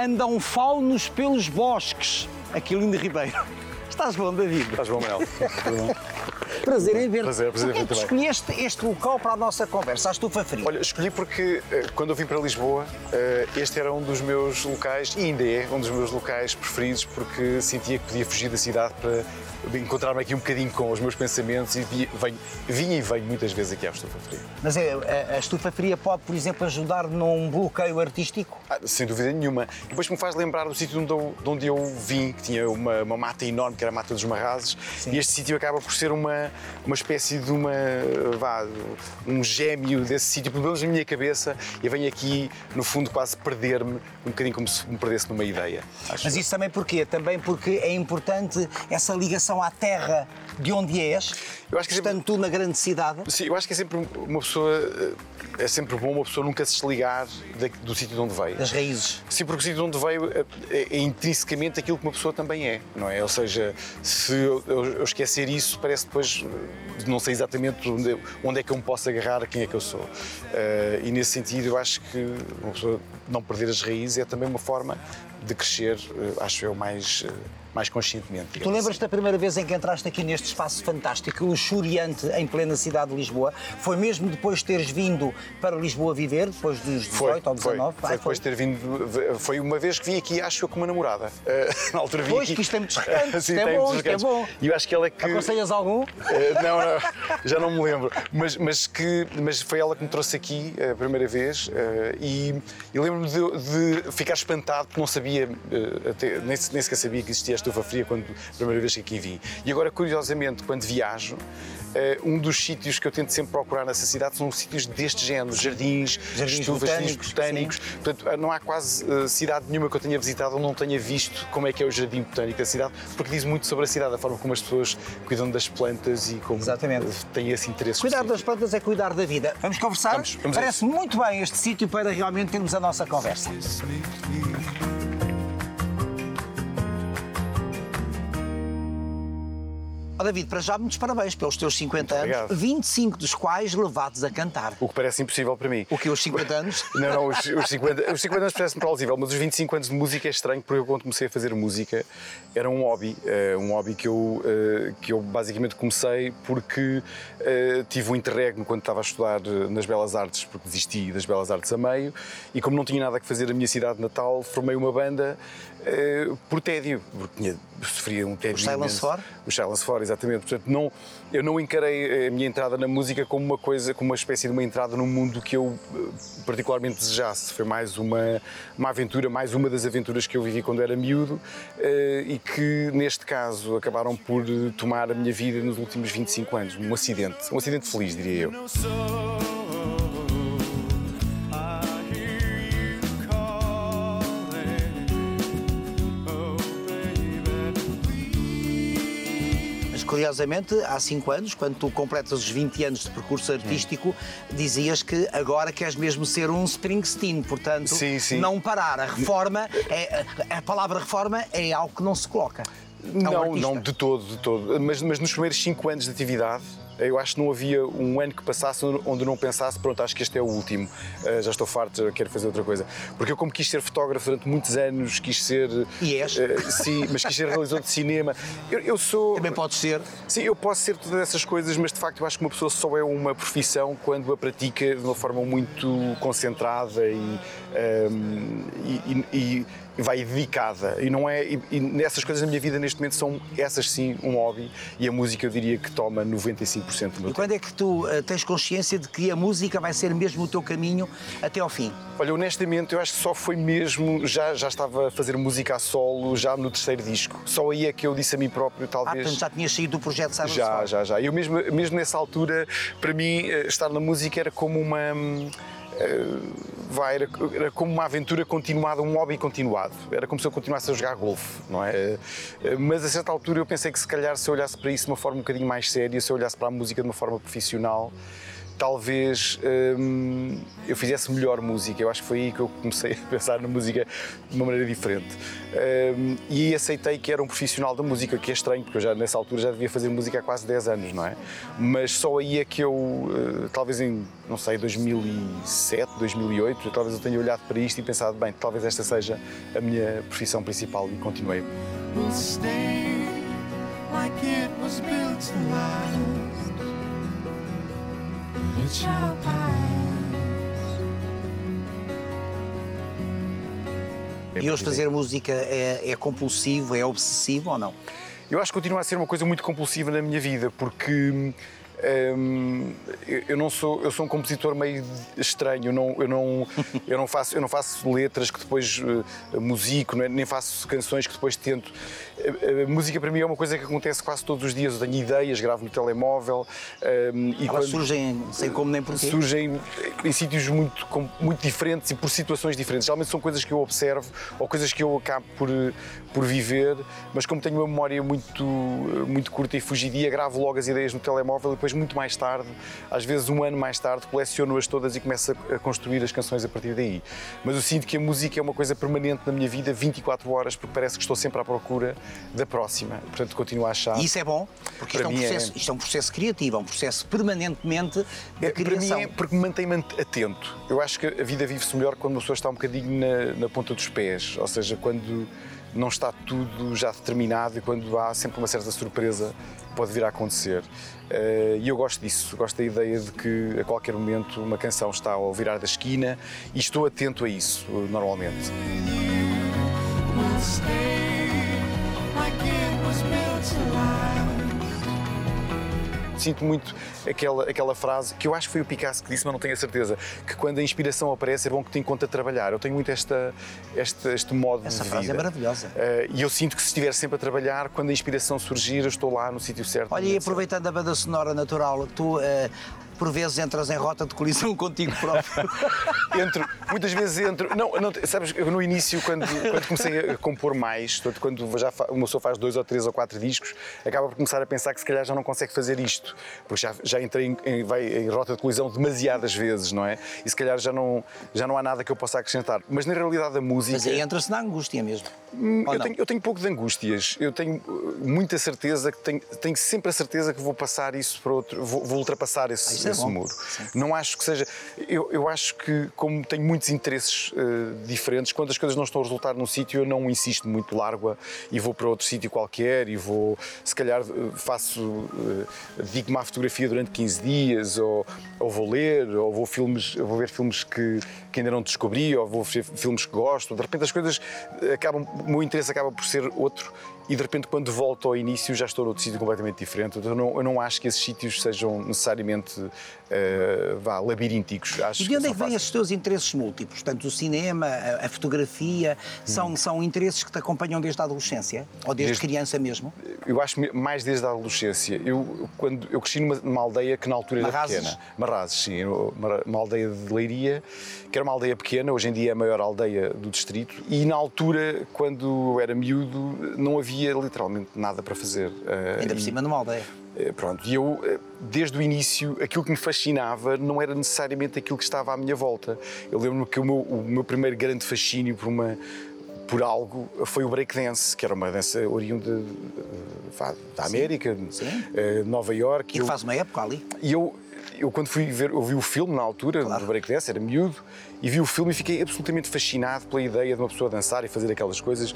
andam faunos pelos bosques. Aquilo de Ribeiro. Estás bom, David? Estás bom, Manel? Prazer em ver-te. Prazer, prazer Porquê ver-te que escolheste este local para a nossa conversa, a Estufa Fria? Olha, escolhi porque eh, quando eu vim para Lisboa, eh, este era um dos meus locais, e ainda é um dos meus locais preferidos, porque sentia que podia fugir da cidade para encontrar-me aqui um bocadinho com os meus pensamentos e venho, vinha e venho muitas vezes aqui à Estufa Fria. Mas é, a, a Estufa Fria pode, por exemplo, ajudar num bloqueio artístico? Ah, sem dúvida nenhuma. Depois me faz lembrar do sítio de onde eu, de onde eu vim, que tinha uma, uma mata enorme, que era a Mata dos Marrazes, e este sítio acaba por ser uma, uma espécie de uma, vá, um gêmeo desse sítio, pelo menos na minha cabeça, e venho aqui, no fundo, quase perder-me, um bocadinho como se me perdesse numa ideia. Mas isso também porquê? Também porque é importante essa ligação à terra de onde és, Eu acho que sempre- estando tu na grande cidade. Sim, eu acho que é sempre uma pessoa, eh, é sempre bom uma pessoa nunca se desligar do sítio de onde veio. Das raízes. Sim, porque o sítio de onde veio é, é intrinsecamente aquilo que uma pessoa também é, não é? Ou seja, se eu, eu- esquecer isso, parece depois eh, não sei exatamente onde, onde é que eu me posso agarrar, a quem é que eu sou. Eh, e nesse sentido, eu acho que uma pessoa não perder as raízes é também uma forma de crescer, eh, acho eu, mais, eh, mais conscientemente. Tu digamos lembras-te da primeira vez em que entraste aqui neste espaço fantástico, luxuriante, em plena cidade de Lisboa? Foi mesmo depois de teres vindo para Lisboa viver, depois dos 18 Foi, ou foi, 19? foi Ah, depois de ter vindo. Foi uma vez que vim aqui, acho eu, com uma namorada. Eh, na altura vim Pois, aqui. que isto é muito Sim, isto é bom, isto é bom. E eu acho que ela é que. Aconselhas algum? Eh, não, não, já não me lembro. Mas, mas, que, mas foi ela que me trouxe aqui a primeira vez eh, e, e lembro-me de, de ficar espantado porque não sabia, até, nem, nem sequer sabia que existia estufa fria quando a primeira vez que aqui vim. E agora, curiosamente, quando viajo, eh, um dos sítios que eu tento sempre procurar nessa cidade são sítios deste género, jardins, Jardins estufas, jardins botânicos, botânicos. Portanto, não há quase eh, cidade nenhuma que eu tenha visitado ou não tenha visto como é que é o jardim botânico da cidade, porque diz muito sobre a cidade, a forma como as pessoas cuidam das plantas e como Exatamente. eh, têm esse interesse. Cuidar das plantas é cuidar da vida. Vamos conversar? Vamos, vamos Parece muito bem este sítio para realmente termos a nossa conversa. Ó David, para já muitos parabéns pelos teus 50 anos, obrigado. 25 dos quais levados a cantar. O que parece impossível para mim. O que os 50 anos? Não, não, os, os 50, os 50 anos parece-me plausível, mas os 25 anos de música é estranho porque eu, quando comecei a fazer música, era um hobby. eh, um hobby que eu, eh, que eu basicamente comecei porque eh, tive um interregno quando estava a estudar nas Belas Artes, porque desisti das Belas Artes a meio, e como não tinha nada que fazer na minha cidade natal, formei uma banda eh, por tédio, porque tinha, sofria um tédio. Os Silence. For? Os Silence For, exatamente. Portanto, não, eu não encarei a minha entrada na música como uma coisa, como uma espécie de uma entrada num mundo que eu eh, particularmente desejasse. Foi mais uma, uma aventura, mais uma das aventuras que eu vivi quando era miúdo eh, e que, neste caso, acabaram por eh, tomar a minha vida nos últimos 25 anos. Um acidente. Um acidente feliz, diria eu. Curiosamente, há 5 anos, quando tu completas os 20 anos de percurso artístico, dizias que agora queres mesmo ser um Springsteen, portanto, Sim, sim. não parar. A reforma, é, a palavra reforma é algo que não se coloca. ao Não, não, de todo, de todo. Mas, mas nos primeiros 5 anos de atividade, eu acho que não havia um ano que passasse onde não pensasse, pronto, acho que este é o último, Uh, já estou farto, já quero fazer outra coisa. Porque eu, como quis ser fotógrafo durante muitos anos, quis ser. E és? uh, sim, mas quis ser realizador de cinema. Eu, eu sou. Também pode ser. Sim, eu posso ser todas essas coisas, mas de facto eu acho que uma pessoa só é uma profissão quando a pratica de uma forma muito concentrada e, um, e- e- e vai dedicada. E não é. E, e nessas coisas na minha vida neste momento são essas sim um hobby e a música eu diria que toma 95% do meu E quando é que tu eh, tens consciência de que a música vai ser mesmo o teu caminho até ao fim? Olha, honestamente, eu acho que só foi mesmo. Já, já estava a fazer música a solo, já no terceiro disco. Só aí é que eu disse a mim próprio, Ah, talvez. portanto, já tinhas saído do projeto Silence Já, já, já. Eu mesmo, mesmo nessa altura, para mim, eh, estar na música era como uma. Eh, vai, era, era como uma aventura continuada, um hobby continuado. Era como se eu continuasse a jogar golfe, não é? Eh, Mas a certa altura eu pensei que se calhar se eu olhasse para isso de uma forma um bocadinho mais séria, se eu olhasse para a música de uma forma profissional, talvez hum, eu fizesse melhor música. Eu acho que foi aí que eu comecei a pensar na música de uma maneira diferente. Hum, e aceitei que era um profissional da música, que é estranho, porque eu já nessa altura já devia fazer música há quase 10 anos, não é? Mas só aí é que eu, eh, talvez em, não sei, 2007, 2008, talvez eu tenha olhado para isto e pensado, bem, talvez esta seja a minha profissão principal e continuei. will E hoje fazer música é, é compulsivo, é obsessivo ou não? Eu acho que continua a ser uma coisa muito compulsiva na minha vida, porque hum, eu, não sou, eu sou um compositor meio estranho. Eu não, eu não, eu não, faço, eu não faço letras que depois uh, musico, é? nem faço canções que depois tento. A, a música para mim é uma coisa que acontece quase todos os dias. Eu tenho ideias, gravo no telemóvel hum, e Elas surgem sem como nem porquê. surgem em sítios muito, muito diferentes e por situações diferentes. Geralmente são coisas que eu observo ou coisas que eu acabo por, por viver, mas como tenho uma memória muito, muito curta e fugidia, gravo logo as ideias no telemóvel e depois, muito mais tarde, às vezes um ano mais tarde, coleciono-as todas e começo a, a construir as canções a partir daí. Mas eu sinto que a música é uma coisa permanente na minha vida, 24 horas, porque parece que estou sempre à procura da próxima. Portanto, continuo a achar. E isso é bom, porque isto é, um é- processo, isto é um processo criativo, é um processo permanentemente de É, para mim criação. é porque me mantém atento. Eu acho que a vida vive-se melhor quando uma pessoa está um bocadinho na, na ponta dos pés, ou seja, quando não está tudo já determinado e quando há sempre uma certa surpresa que pode vir a acontecer. Eh, E eu gosto disso, gosto da ideia de que a qualquer momento uma canção está ao virar da esquina e estou atento a isso, normalmente. Sinto muito aquela, aquela frase que eu acho que foi o Picasso que disse, mas não tenho a certeza, que quando a inspiração aparece é bom que te encontre a trabalhar. Eu tenho muito esta, este, este modo Essa de frase vida. é maravilhosa. Eh, e eu sinto que se estiver sempre a trabalhar, quando a inspiração surgir, eu estou lá no sítio certo. Olha, e aproveitando a banda sonora natural, tu eh, por vezes entras em rota de colisão contigo próprio. Entro, muitas vezes entro. Não, não, sabes, eu no início, quando, quando comecei a compor mais, quando já uma pessoa faz dois ou três ou quatro discos, acaba por começar a pensar que se calhar já não consegue fazer isto, porque já, já entrei em, em- vai em rota de colisão demasiadas vezes, não é? E se calhar já não, já não há nada que eu possa acrescentar. Mas na realidade a música. Mas aí entra-se na angústia mesmo. Ou Eu tenho, eu tenho pouco de angústias. Eu tenho uh, muita certeza que tenho, tenho sempre a certeza que vou passar isso para outro, vou, vou ultrapassar esse, Ah, isso esse bom. muro. Sim. Não acho que seja. Eu, eu acho que, como tenho muitos interesses uh, diferentes, quando as coisas não estão a resultar num sítio, eu não insisto muito, largo e vou para outro sítio qualquer e vou, se calhar, uh, faço. Uh, dedico-me à fotografia durante 15 dias, ou, ou vou ler, ou vou, filmes, vou ver filmes que, que ainda não descobri, ou vou ver filmes que gosto. De repente as coisas acabam. O meu interesse acaba por ser outro e de repente quando volto ao início já estou noutro sítio completamente diferente. Então, eu, não, eu não acho que esses sítios sejam necessariamente eh, vá, labirínticos. Acho E de onde é que vêm esses teus interesses múltiplos? Portanto, o cinema, a, a fotografia, são, são interesses que te acompanham desde a adolescência? Ou desde, Desde- criança mesmo? Eu acho mais desde a adolescência. Eu, quando, eu cresci numa, numa aldeia que na altura era Marrazes? pequena. Marrazes, sim. Uma, uma aldeia de Leiria, que era uma aldeia pequena, hoje em dia é a maior aldeia do distrito. E na altura, quando eu era miúdo, não havia literalmente nada para fazer. Eh, Ainda por cima numa aldeia. Eh, Pronto, e eu, eh, desde o início, aquilo que me fascinava não era necessariamente aquilo que estava à minha volta. Eu lembro-me que o meu, o meu primeiro grande fascínio por uma por algo foi o breakdance, que era uma dança oriunda de- da América, sim. eh, Nova York. E que faz uma época ali. E eu, eu quando fui ver, eu vi o filme na altura Claro. do breakdance, era miúdo, e vi o filme e fiquei absolutamente fascinado pela ideia de uma pessoa dançar e fazer aquelas coisas.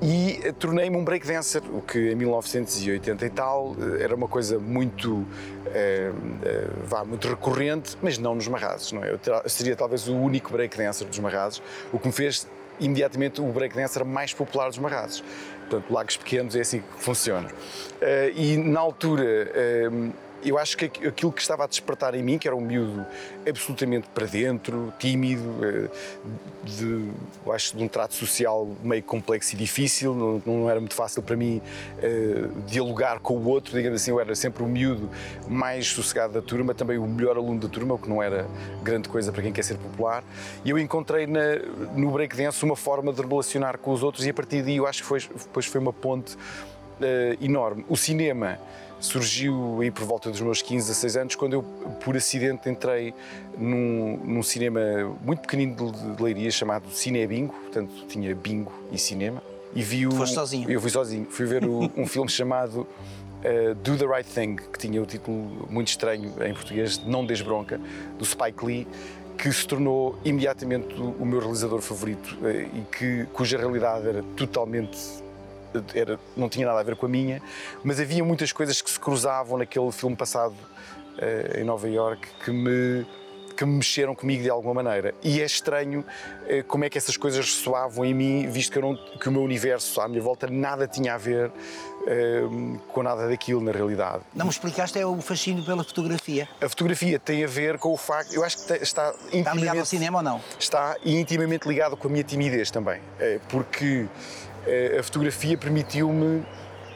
E eh, tornei-me um breakdancer, o que em 1980 e tal eh, era uma coisa muito, eh, eh, vá, muito recorrente, mas não nos Marrazes, não é? Eu seria talvez o único breakdancer dos Marrazes, o que me fez imediatamente o breakdancer mais popular dos Marrazes. Portanto, Lagos Pequenos é assim que funciona. Eh, e na altura, eh, eu acho que aqu- aquilo que estava a despertar em mim, que era um miúdo absolutamente para dentro, tímido, eh, de, acho de um trato social meio complexo e difícil, não, não era muito fácil para mim eh, dialogar com o outro, digamos assim, eu era sempre o miúdo mais sossegado da turma, também o melhor aluno da turma, o que não era grande coisa para quem quer ser popular, e eu encontrei na, no breakdance uma forma de relacionar com os outros e a partir daí eu acho que foi, depois foi uma ponte eh, enorme. O cinema surgiu aí por volta dos meus 15, 16 anos, quando eu, por acidente, entrei num, num cinema muito pequenino de, de Leiria chamado Cine Bingo, portanto tinha bingo e cinema. E vi o, Foste sozinho? Eu fui sozinho. Fui ver o- um filme chamado eh, Do the Right Thing, que tinha o título muito estranho em português, Não Des Bronca, do Spike Lee, que se tornou imediatamente o, o meu realizador favorito eh, e que, cuja realidade era totalmente era, não tinha nada a ver com a minha, mas havia muitas coisas que se cruzavam naquele filme passado eh, em Nova York que me que me mexeram comigo de alguma maneira. E é estranho eh, como é que essas coisas ressoavam em mim, visto que, não, que o meu universo à minha volta nada tinha a ver eh, com nada daquilo na realidade. Não me explicaste é o fascínio pela fotografia. A fotografia tem a ver com o facto, eu acho que te- está Está ligado ao intimamente cinema ou não? está intimamente ligado com a minha timidez também, eh, porque a fotografia permitiu-me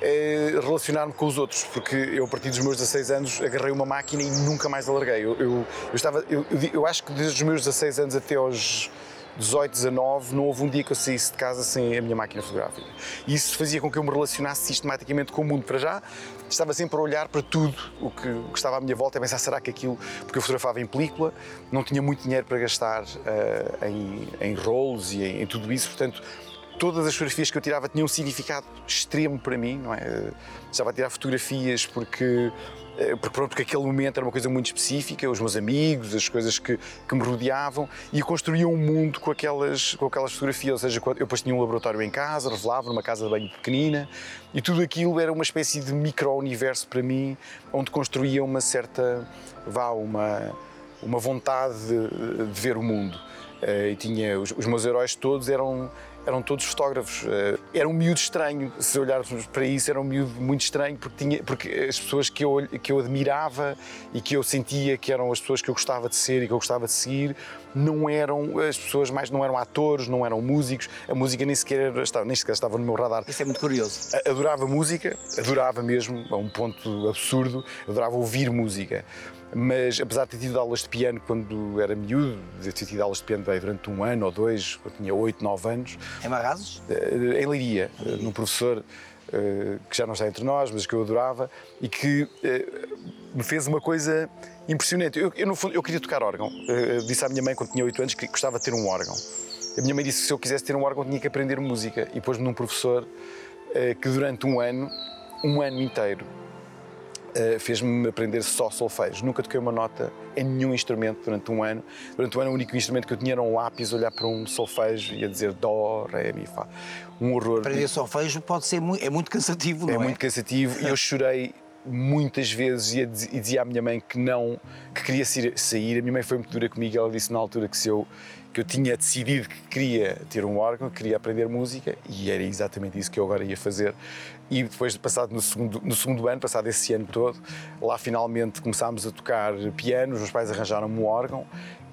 eh, relacionar-me com os outros, porque eu a partir dos meus 16 anos agarrei uma máquina e nunca mais a larguei. Eu, eu, eu estava, eu, eu acho que desde os meus 16 anos até aos 18, 19, não houve um dia que eu saísse de casa sem a minha máquina fotográfica. E isso fazia com que eu me relacionasse sistematicamente com o mundo. Para já, estava sempre a olhar para tudo o que, o que estava à minha volta, a pensar, será que aquilo... Porque eu fotografava em película, não tinha muito dinheiro para gastar eh, em, em rolos e em, em tudo isso, portanto, todas as fotografias que eu tirava tinham um significado extremo para mim, não é? Eh, Estava a tirar fotografias porque, eh, porque, pronto, porque aquele momento era uma coisa muito específica, os meus amigos, as coisas que, que me rodeavam e construía um mundo com aquelas, com aquelas fotografias, ou seja, eu depois tinha um laboratório em casa, revelava numa casa de banho pequenina e tudo aquilo era uma espécie de micro-universo para mim, onde construía uma certa, vá, uma, uma vontade de, de ver o mundo. Eh, e tinha os, os meus heróis todos eram eram todos fotógrafos. Eh, era um miúdo estranho, se olharmos para isso, era um miúdo muito estranho, porque, tinha, porque as pessoas que eu, que eu admirava e que eu sentia que eram as pessoas que eu gostava de ser e que eu gostava de seguir, não eram as pessoas mais, não eram atores, não eram músicos, a música nem sequer, estava, nem sequer estava no meu radar. Isso é muito curioso. Adorava música, adorava mesmo, a um ponto absurdo, adorava ouvir música. Mas apesar de ter tido aulas de piano quando era miúdo, de ter tido aulas de piano bem, durante um ano ou dois, quando tinha 8, 9 anos, Em Marrazes? eh, em Leiria, eh, num professor eh, que já não está entre nós, mas que eu adorava e que me fez uma coisa impressionante. Eu, eu, no fundo, eu queria tocar órgão. Disse à minha mãe quando tinha 8 anos que gostava de ter um órgão. A minha mãe disse que se eu quisesse ter um órgão tinha que aprender música e pôs-me num professor que durante um ano, um ano inteiro, fez-me aprender só solfejo. Nunca toquei uma nota em nenhum instrumento durante um ano. Durante um ano, o único instrumento que eu tinha era um lápis, olhar para um solfejo e a dizer dó, ré, mi, fá. Um horror. Aprender solfejo pode ser muito, é muito cansativo, não É é? muito cansativo e eu chorei muitas vezes e, dizia à minha mãe que não, que queria sair, sair. A minha mãe foi muito dura comigo, ela disse na altura que se eu que eu tinha decidido que queria ter um órgão, que queria aprender música e era exatamente isso que eu agora ia fazer. E depois de passado no segundo, no segundo ano, passado esse ano todo, lá finalmente começámos a tocar piano, os meus pais arranjaram-me um órgão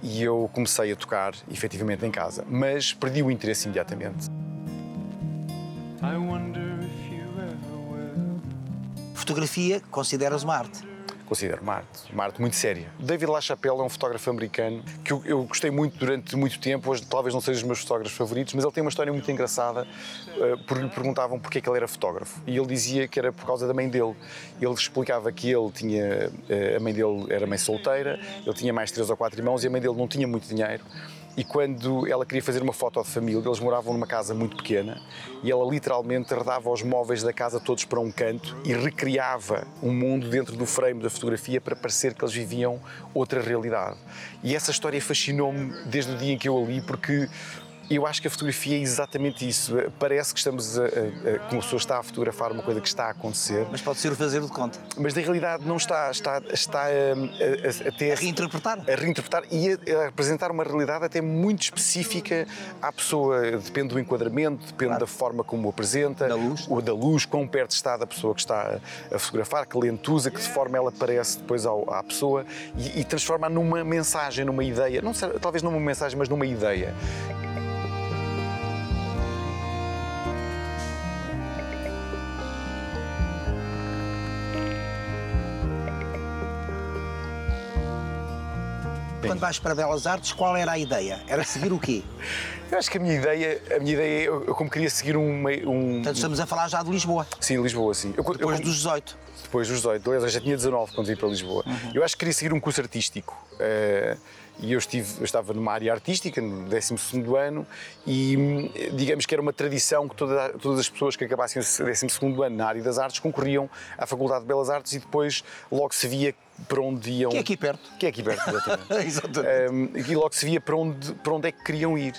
e eu comecei a tocar efetivamente em casa, mas perdi o interesse imediatamente. Fotografia, consideras uma arte. Considero uma arte, uma arte muito séria. David LaChapelle é um fotógrafo americano que eu, eu gostei muito durante muito tempo, hoje talvez não seja os meus fotógrafos favoritos, mas ele tem uma história muito engraçada, eh, porque lhe perguntavam porque é que ele era fotógrafo. E ele dizia que era por causa da mãe dele. Ele explicava que ele tinha, eh, a mãe dele era mãe solteira, ele tinha mais três ou quatro irmãos e a mãe dele não tinha muito dinheiro. E quando ela queria fazer uma foto de família, eles moravam numa casa muito pequena e ela literalmente arredava os móveis da casa todos para um canto e recriava um mundo dentro do frame da fotografia para parecer que eles viviam outra realidade. E essa história fascinou-me desde o dia em que eu a li, porque eu acho que a fotografia é exatamente isso. Parece que estamos a, a, a, que uma pessoa está a fotografar uma coisa que está a acontecer, Mas pode ser o fazer de conta. mas na realidade não está. Está, está a, a, a, até A reinterpretar. a reinterpretar e a, representar uma realidade até muito específica à pessoa. Depende do enquadramento, depende Claro. da forma como o apresenta, Da luz. ou da luz, quão perto está da pessoa que está a, fotografar, que lente usa, que de forma ela aparece depois ao, à pessoa e, e transforma numa mensagem, numa ideia. Não talvez não uma mensagem, mas numa ideia. Quando vais para Belas Artes, qual era a ideia? Era seguir o quê? Eu acho que a minha ideia, a minha ideia, eu, eu como queria seguir um, um Portanto, estamos a falar já de Lisboa, sim, Lisboa, sim. Eu, eu depois como- dos 18. depois dos 18, aliás, eu já tinha 19 quando vim para Lisboa. Eu acho que queria seguir um curso artístico. eh, e eu, estive, eu estava numa área artística, no 12 ano, e hum, digamos que era uma tradição que toda- todas as pessoas que acabassem o 12 ano na área das artes concorriam à Faculdade de Belas Artes e depois logo se via para onde iam. Que é aqui perto. Que é aqui perto, exatamente. Exatamente. Um, e logo se via para onde, para onde é que queriam ir.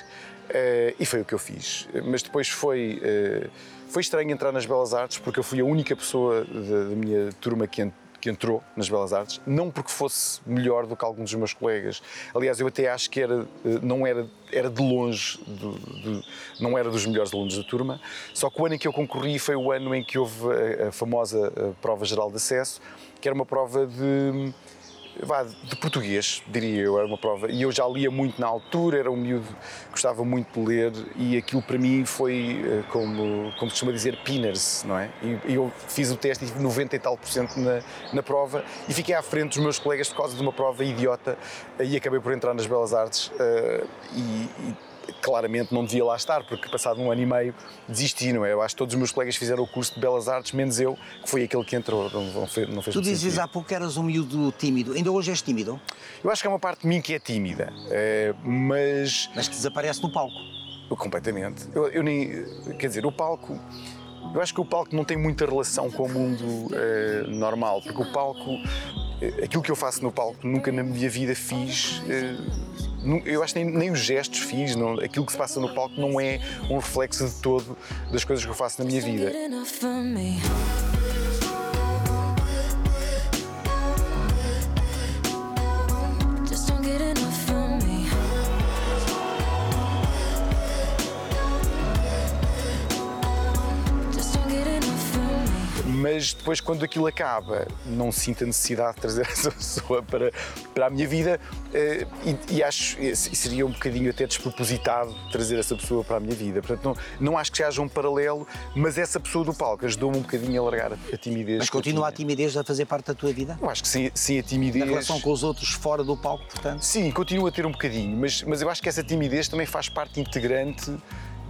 Uh, e foi o que eu fiz. Mas depois foi, uh, foi estranho entrar nas Belas Artes, porque eu fui a única pessoa da, da minha turma que, que entrou nas Belas Artes, não porque fosse melhor do que alguns dos meus colegas. Aliás, eu até acho que era, uh, não era, era de longe, não era dos melhores alunos da turma. Só que o ano em que eu concorri foi o ano em que houve a, a famosa uh, prova geral de acesso, que era uma prova de vá, de português, diria eu, era uma prova. E eu já lia muito na altura, era um miúdo, gostava muito de ler e aquilo para mim foi, eh, como, como costuma dizer, pinners, não é? E eu fiz o teste e tive 90 e tal por cento na, na prova e fiquei à frente dos meus colegas por causa de uma prova idiota e acabei por entrar nas Belas Artes eh, e, e claramente não devia lá estar, porque passado um ano e meio desisti, não é? Eu acho que todos os meus colegas fizeram o curso de Belas Artes, menos eu, que foi aquele que entrou, não, fez, não fez Tu sentido. há pouco que eras um miúdo tímido. Ainda hoje és tímido, Eu acho que é uma parte de mim que é tímida, eh, mas mas que desaparece no palco. eu, completamente. Eu, eu nem. Quer dizer, o palco. Eu acho que o palco não tem muita relação com o mundo eh, normal, porque o palco. eh, Aquilo que eu faço no palco nunca na minha vida fiz. eh, eu acho que nem, nem os gestos fiz. Não, aquilo que se passa no palco não é um reflexo de todo das coisas que eu faço na minha vida. Mas depois quando aquilo acaba não sinto a necessidade de trazer essa pessoa para, para a minha vida eh, e, e acho que seria um bocadinho até despropositado trazer essa pessoa para a minha vida. Portanto, não, não acho que haja um paralelo, mas essa pessoa do palco ajudou-me um bocadinho a largar a, timidez. Mas continua a timidez a fazer parte da tua vida? Eu acho que sim, sim a timidez. Na relação com os outros fora do palco, portanto? Sim, continuo a ter um bocadinho, mas, mas eu acho que essa timidez também faz parte integrante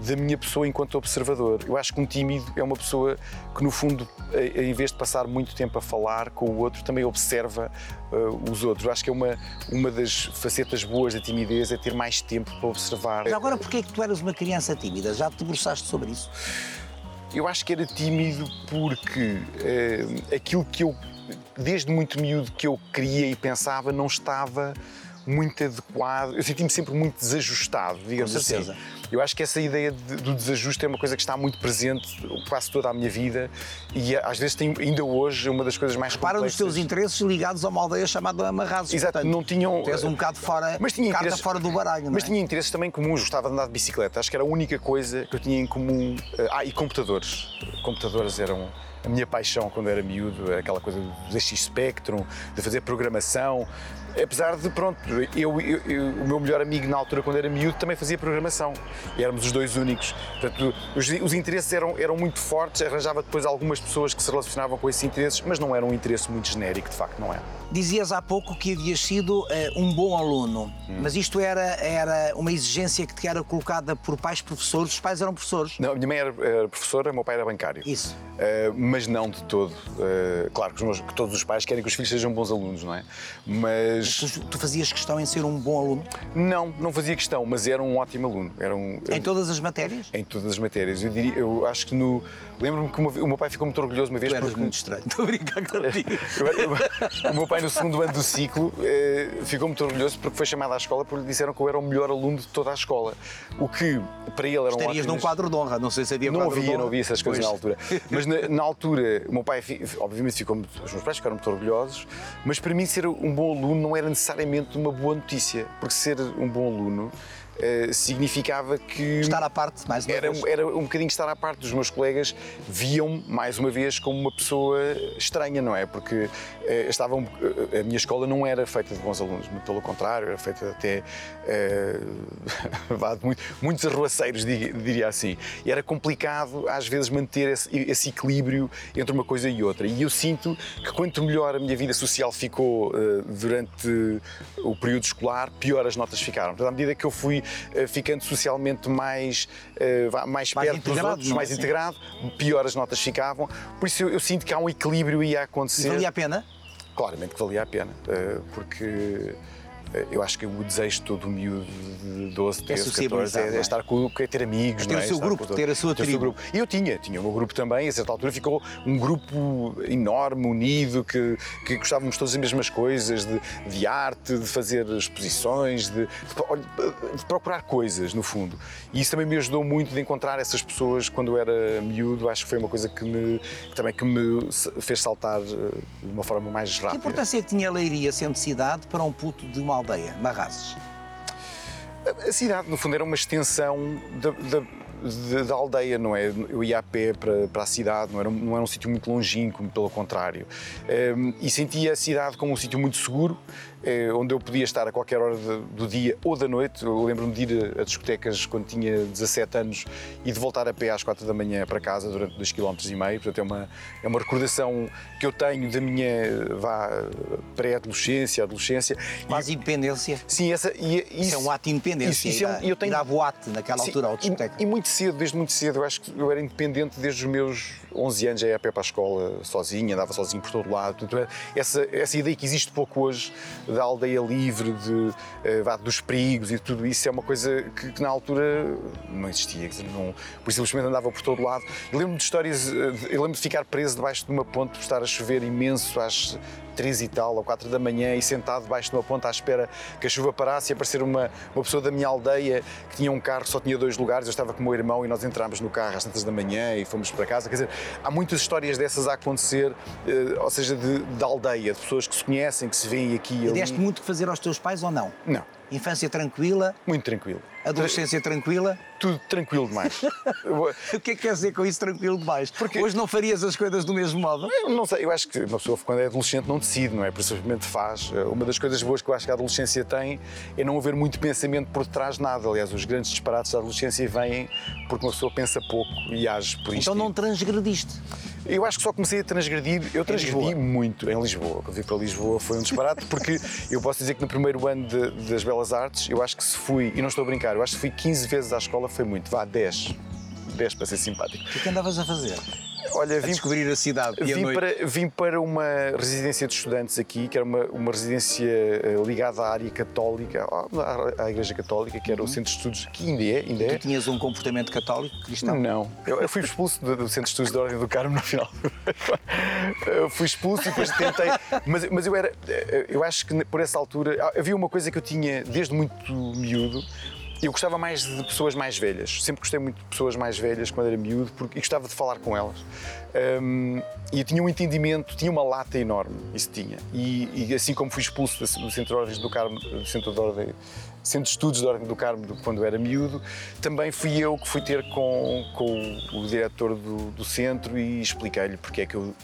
da minha pessoa enquanto observador. Eu acho que um tímido é uma pessoa que, no fundo, eh, em vez de passar muito tempo a falar com o outro, também observa eh, os outros. Eu acho que é uma, uma das facetas boas da timidez é ter mais tempo para observar. Mas agora, porquê é que tu eras uma criança tímida? Já te debruçaste sobre isso? Eu acho que era tímido porque eh, aquilo que eu, desde muito miúdo, que eu queria e pensava não estava muito adequado. Eu senti-me sempre muito desajustado, digamos assim. Eu acho que essa ideia de- do desajuste é uma coisa que está muito presente quase toda a minha vida e às vezes tem, ainda hoje, uma das coisas mais Para complexas. teus interesses ligados a uma aldeia chamada Amarrazos. Exato, portanto, não tinham. Tu és um bocado fora, Mas tinha carta interesses- fora do baralho, não Mas é? tinha interesses também comuns. Gostava de andar de bicicleta. Acho que era a única coisa que eu tinha em comum. Eh, Ah, e computadores. Computadores eram a minha paixão quando era miúdo. Aquela coisa do ZX Spectrum, de fazer programação. Apesar de, pronto, eu, eu- eu- o meu melhor amigo na altura, quando era miúdo, também fazia programação. E éramos os dois únicos. Portanto, os, os interesses eram, eram muito fortes. Arranjava depois algumas pessoas que se relacionavam com esses interesses, mas não era um interesse muito genérico, de facto, não era. Dizias há pouco que havias sido eh, um bom aluno, Hum. mas isto era, era uma exigência que te era colocada por pais professores. Os pais eram professores. Não, a minha mãe era, era professora, meu pai era bancário. Isso. Uh, mas não de todo. Uh, claro que, meus- que todos os pais querem que os filhos sejam bons alunos, não é? Mas Tu, tu fazias questão em ser um bom aluno não, não fazia questão, mas era um ótimo aluno. Era um, em todas as matérias? em todas as matérias. Eu, diria, eu acho que no. Lembro-me que uma o meu pai ficou muito orgulhoso uma vez Tu eras porque. muito estranho. Estou a brincar contigo. O meu pai, no segundo ano do ciclo, eh, ficou muito orgulhoso porque foi chamado à escola porque lhe disseram que eu era o melhor aluno de toda a escola. O que, para ele, era um Estarias num quadro de honra. Não sei se havia Não quadro de havia, honra. não havia essas coisas Pois. na altura. Mas na, na altura, o meu pai, obviamente, ficou muito, os meus pais ficaram muito orgulhosos, mas para mim ser um bom aluno não era necessariamente uma boa notícia, porque ser um bom aluno eh, significava que Estar à parte, mais uma era, vez. era um bocadinho estar à parte dos meus colegas, viam-me mais uma vez como uma pessoa estranha, não é? Porque eh, estavam, eh, a minha escola não era feita de bons alunos, muito pelo contrário, era feita até muito, muitos arruaceiros, di- diria assim. E era complicado às vezes manter esse, esse equilíbrio entre uma coisa e outra. E eu sinto que quanto melhor a minha vida social ficou durante o período escolar, pior as notas ficaram. Portanto, à medida que eu fui ficando socialmente mais, eh, mais, Mais perto dos outros, é? mais Sim. integrado, pior as notas ficavam. Por isso eu, eu sinto que há um equilíbrio aí a acontecer. Valia a pena? Claramente que valia a pena, eh, porque eh, eu acho que o desejo de todo o miúdo de 12, 13, 14 sociabilizar, é, não é é? estar com, é ter amigos, ter não o é? seu grupo, ter a sua Ter tribo. grupo. E eu tinha, tinha o meu grupo também, a certa altura ficou um grupo enorme, unido, que, que gostávamos todas as mesmas coisas, de, de arte, de fazer exposições, de, de, de procurar coisas, no fundo. E isso também me ajudou muito de encontrar essas pessoas quando eu era miúdo, acho que foi uma coisa que me, que também que me fez saltar eh, de uma forma mais Que rápida. importância é que tinha a Leiria sendo cidade para um puto de uma aldeia, Marrazes? A cidade, no fundo, era uma extensão da, da, da- aldeia, não é? Eu ia a pé para, para a cidade, não era, um- não era um sítio muito longínquo, pelo contrário. Ehm, e sentia a cidade como um sítio muito seguro, eh, onde eu podia estar a qualquer hora do dia ou da noite. Eu lembro-me de ir a, discotecas quando tinha 17 anos e de voltar a pé às 4 da manhã para casa durante 2 km e meio. Portanto, é uma, é uma recordação que eu tenho da minha vá, pré-adolescência, adolescência. E- Quase independência. Sim, essa, e, isso, Isso é um ato de independência. Isso, isso é um- eu tenho- ir à boate naquela Sim, altura, ao e, discoteca. e muito cedo, desde muito cedo, eu acho que eu era independente desde os meus 11 anos, já ia a pé para a escola sozinho, andava sozinho por todo lado. Portanto, essa, essa ideia que existe pouco hoje da aldeia livre, de, eh, vá, dos perigos e tudo isso, é uma coisa que, que na altura não existia. Dizer, não, por isso simplesmente andava por todo lado. Eu lembro-me de histórias, eh, eu lembro de ficar preso debaixo de uma ponte por estar a chover imenso às três e tal, ou quatro da manhã, e sentado debaixo de uma ponte à espera que a chuva parasse e aparecer uma, uma pessoa da minha aldeia que tinha um carro que só tinha dois lugares. Eu estava com o meu irmão e nós entramos no carro às tantas da manhã e fomos para casa. Quer dizer, há muitas histórias dessas a acontecer, eh, ou seja, de, de aldeia, de pessoas que se conhecem, que se veem aqui e E ali. deste muito que fazer aos teus pais ou não? Não, Infância tranquila, muito tranquilo. adolescência tranquila. Tudo tranquilo demais. O que é que quer dizer com isso tranquilo demais? Porque hoje não farias as coisas do mesmo modo? Eu não sei, eu acho que uma pessoa quando é adolescente não decide, não é? Por isso simplesmente faz. Uma das coisas boas que eu acho que a adolescência tem é não haver muito pensamento por detrás de nada. Aliás, os grandes disparates da adolescência vêm porque uma pessoa pensa pouco e age por isto. Então não transgrediste. Eu acho que só comecei a transgredir, eu transgredi muito em Lisboa. Quando vim para Lisboa foi um disparate, porque eu posso dizer que no primeiro ano de- das Belas Artes, eu acho que se fui, e não estou a brincar, eu acho que fui 15 vezes à escola, foi muito, vá, 10. 10 para ser simpático. O que andavas a fazer? Olha, A vim, descobrir a cidade a Vim noite. para, vim para uma residência de estudantes aqui, que era uma, uma residência eh, ligada à área católica, à, à Igreja Católica, que era o Centro de Estudos, que ainda é, ainda Tu é. tinhas um comportamento católico cristão? Não, eu, eu fui expulso do, do Centro de Estudos da Ordem do Carmo no final. Eu fui expulso e depois tentei. Mas, mas eu era. Eu acho que por essa altura havia uma coisa que eu tinha desde muito miúdo. Eu gostava mais de pessoas mais velhas. Sempre gostei muito de pessoas mais velhas quando era miúdo porque, e gostava de falar com elas. Hum, e eu tinha um entendimento, tinha uma lata enorme, isso tinha. E, e assim como fui expulso do Centro de Ordens do Carmo, do Centro de Ordem, Centro de Estudos da Ordem do Carmo do- quando era miúdo, também fui eu que fui ter com, com o, o diretor do, do centro e expliquei-lhe porque é que eu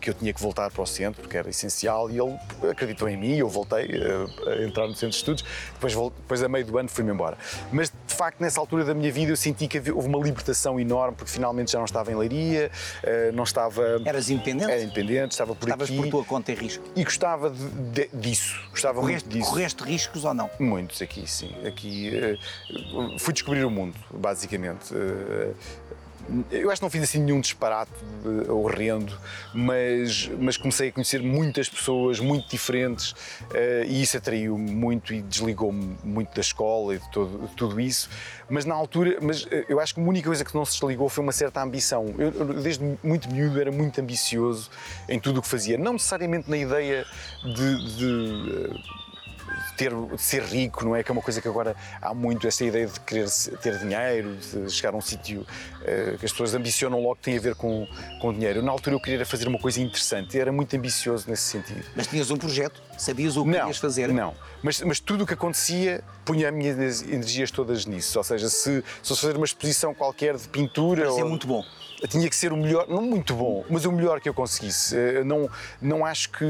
que eu tinha que voltar para o centro, porque era essencial, e ele acreditou em mim, eu voltei eh, a entrar no centro de estudos, depois, depois a meio do ano fui-me embora. Mas, de facto, nessa altura da minha vida eu senti que houve uma libertação enorme, porque finalmente já não estava em Leiria, eh, não estava... Eras independente? Era independente, estava por Estavas aqui. por tua conta e risco. E gostava de- de- disso, gostava Correste, muito disso. correste riscos ou não? Muitos aqui, sim. Aqui eh, fui descobrir o mundo, basicamente. Eu acho que não fiz assim nenhum disparate eh, horrendo, mas, mas comecei a conhecer muitas pessoas muito diferentes eh, e isso atraiu-me muito e desligou-me muito da escola e de, todo- de tudo isso. Mas na altura, mas eh, eu acho que a única coisa que não se desligou foi uma certa ambição. Eu, desde muito miúdo era muito ambicioso em tudo o que fazia, não necessariamente na ideia de- de ter, de ser rico, não é? Que é uma coisa que agora há muito, essa ideia de querer ter dinheiro, de chegar a um sítio eh, que as pessoas ambicionam logo que tem a ver com, com dinheiro. Na altura eu queria fazer uma coisa interessante, era muito ambicioso nesse sentido. Mas tinhas um projeto, sabias o que Não, querias fazer. não. Mas, mas tudo o que acontecia punha as minhas energias todas nisso. Ou seja, se, se fosse fazer uma exposição qualquer de pintura. Parecia ou- muito bom. Tinha que ser o melhor, não muito bom, mas o melhor que eu conseguisse. Eh, Não, não acho que.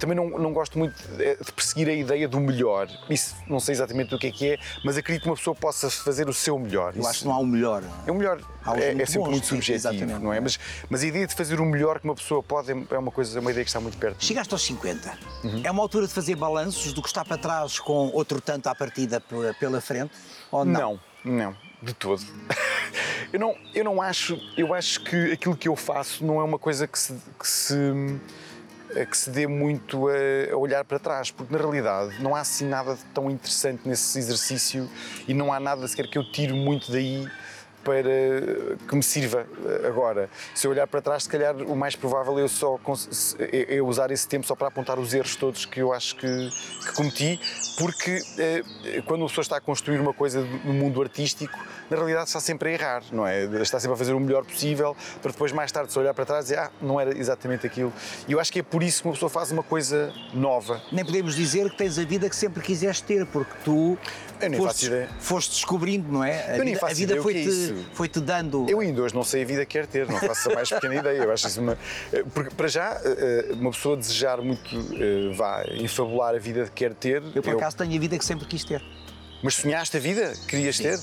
Também não, não gosto muito de perseguir a ideia do melhor. Isso não sei exatamente o que é que é, mas acredito que uma pessoa possa fazer o seu melhor. Eu Isso- acho que não há um melhor. é o melhor. É, é muito sempre bons, muito subjetivo, não é? Mas, mas a ideia de fazer o melhor que uma pessoa pode é uma coisa, é uma ideia que está muito perto. Chegaste aos 50. Uhum. É uma altura de fazer balanços do que está para trás com outro tanto à partida pe- pela frente? Ou não? Não, não, de todo. eu, não, eu não acho. Eu acho que aquilo que eu faço não é uma coisa que se. Que se que se dê muito a, olhar para trás, porque na realidade não há assim nada tão interessante nesse exercício e não há nada sequer que eu tiro muito daí para que me sirva eh, agora. Se eu olhar para trás, se calhar o mais provável é eu só se- é é usar esse tempo só para apontar os erros todos que eu acho que, que cometi, porque eh, quando uma pessoa está a construir uma coisa no mundo artístico, na realidade está sempre a errar, não é? Está sempre a fazer o melhor possível para depois mais tarde se olhar para trás e ah, não era exatamente aquilo. E eu acho que é por isso que uma pessoa faz uma coisa nova. Nem podemos dizer que tens a vida que sempre quiseste ter, porque tu Eu nem foste, faço ideia. foste descobrindo, não é? A Eu nem vida, faço a vida que é foi-te isso. foi-te dando. Eu ainda hoje não sei a vida que quer ter, não faço a mais pequena ideia. Eu acho isso uma. Porque, para já, eh, eh, uma pessoa desejar muito, eh, vá, enfabular a vida que quer ter. Eu, por eu- acaso, tenho a vida que sempre quis ter. Mas sonhaste a vida? Querias ter?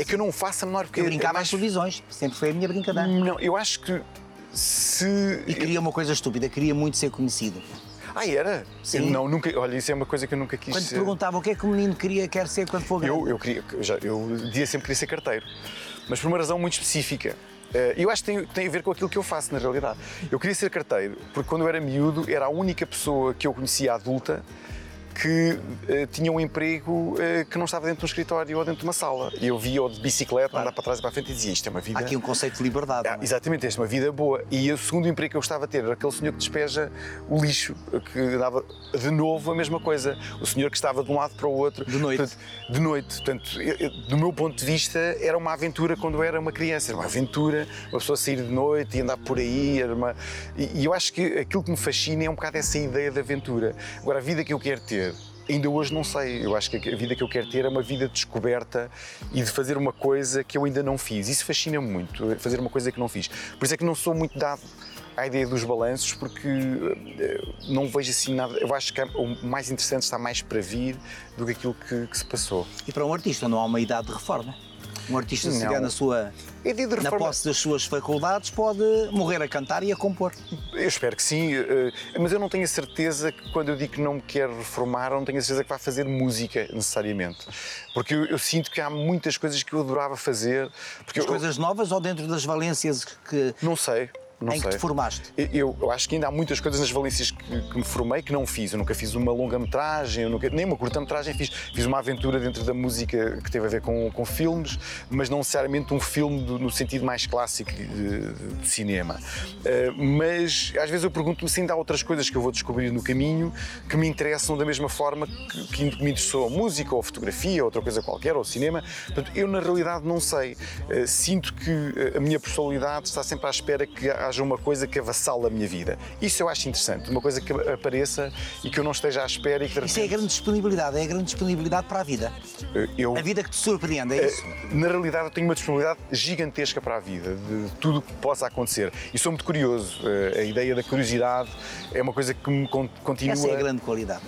É que eu não faço a menor porque Eu é brincava mais- às televisões, sempre foi a minha brincadeira. Não, eu acho que se. E queria uma coisa estúpida, queria muito ser conhecido. Ah, era? Sim. Não, nunca. Olha, isso é uma coisa que eu nunca quis Quando te perguntavam o que é que o menino queria, quer ser quando for grande. Eu, eu queria, eu já, eu dizia sempre que queria ser carteiro, mas por uma razão muito específica. Eh, Eu acho que tem, tem a ver com aquilo que eu faço, na realidade. Eu queria ser carteiro porque, quando eu era miúdo, era a única pessoa que eu conhecia adulta que eh, tinha um emprego eh, que não estava dentro de um escritório ou dentro de uma sala. Eu via-o de bicicleta, andar para trás e para a frente e dizia: Isto é uma vida. Há aqui um conceito de liberdade. Ah, é? exatamente, esta é uma vida boa. E o segundo emprego que eu gostava de ter era aquele senhor que despeja o lixo, que dava de novo a mesma coisa. O senhor que estava de um lado para o outro. De noite. Portanto, de noite. Portanto, eu- eu- do meu ponto de vista, era uma aventura quando eu era uma criança. Era uma aventura, uma pessoa sair de noite e andar por aí. Uma... e, e eu acho que aquilo que me fascina é um bocado essa ideia de aventura. Agora, a vida que eu quero ter. Ainda hoje não sei. Eu acho que a vida que eu quero ter é uma vida de descoberta e de fazer uma coisa que eu ainda não fiz. Isso fascina-me muito, fazer uma coisa que não fiz. Por isso é que não sou muito dado à ideia dos balanços, porque eh, não vejo assim nada. Eu acho que o mais interessante está mais para vir do que aquilo que, que se passou. E para um artista não há uma idade de reforma. Um artista, se na, sua, na posse das suas faculdades, pode morrer a cantar e a compor. Eu espero que sim, eh, mas eu não tenho a certeza que quando eu digo que não me quero reformar, não tenho a certeza que vai fazer música necessariamente. Porque eu, eu sinto que há muitas coisas que eu adorava fazer. Porque As eu, coisas novas ou dentro das valências que, Não sei. Não em sei. que te formaste? Eu, eu acho que ainda há muitas coisas nas valências que, que me formei que não fiz. Eu nunca fiz uma longa-metragem, nem uma curta-metragem fiz. Fiz uma aventura dentro da música que teve a ver com, com filmes, mas não necessariamente um filme do- no sentido mais clássico de, de- cinema. Uh, mas às vezes eu pergunto-me se ainda há outras coisas que eu vou descobrir no caminho que me interessam da mesma forma que, que me interessou a música, ou a fotografia, ou outra coisa qualquer, ou o cinema. Portanto, eu na realidade não sei. Uh, sinto que uh, a minha personalidade está sempre à espera que haja uma coisa que avassale a minha vida. Isso eu acho interessante, uma coisa que apareça e que eu não esteja à espera e que de Isso é a repente, grande disponibilidade, é a grande disponibilidade para a vida. eu, A vida que te surpreende, é isso? na realidade, eu tenho uma disponibilidade gigantesca para a vida, de tudo o que possa acontecer. E sou muito curioso. Uh, A ideia da curiosidade é uma coisa que me con- continua. Essa é a grande qualidade.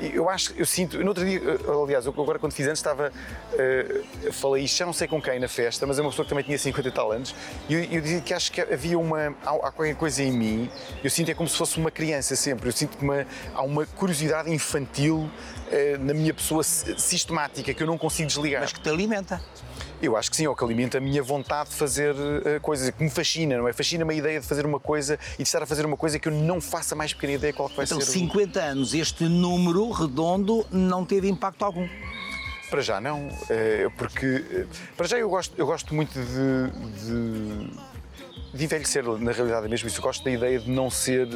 Eu acho, eu sinto, no outro dia, eh, aliás, eu agora quando fiz antes estava, eh, falei isto, já não sei com quem na festa, mas é uma pessoa que também tinha 50 e tal anos, e eu, eu dizia que acho que havia uma, há, há qualquer coisa em mim, eu sinto é como se fosse uma criança sempre, eu sinto que uma, há uma curiosidade infantil eh, na minha pessoa si- sistemática que eu não consigo desligar. Mas que te alimenta. Eu acho que sim, é o que alimenta a minha vontade de fazer eh, coisas, que me fascina, não é? Fascina-me a ideia de fazer uma coisa e de estar a fazer uma coisa que eu não faço a mais pequena ideia qual que vai Então, ser. o- 50 anos, este número redondo não teve impacto algum. Para já não, eh, porque eh, para já eu gosto, eu gosto muito de, de- de envelhecer, na realidade é mesmo isso. Eu gosto da ideia de não ser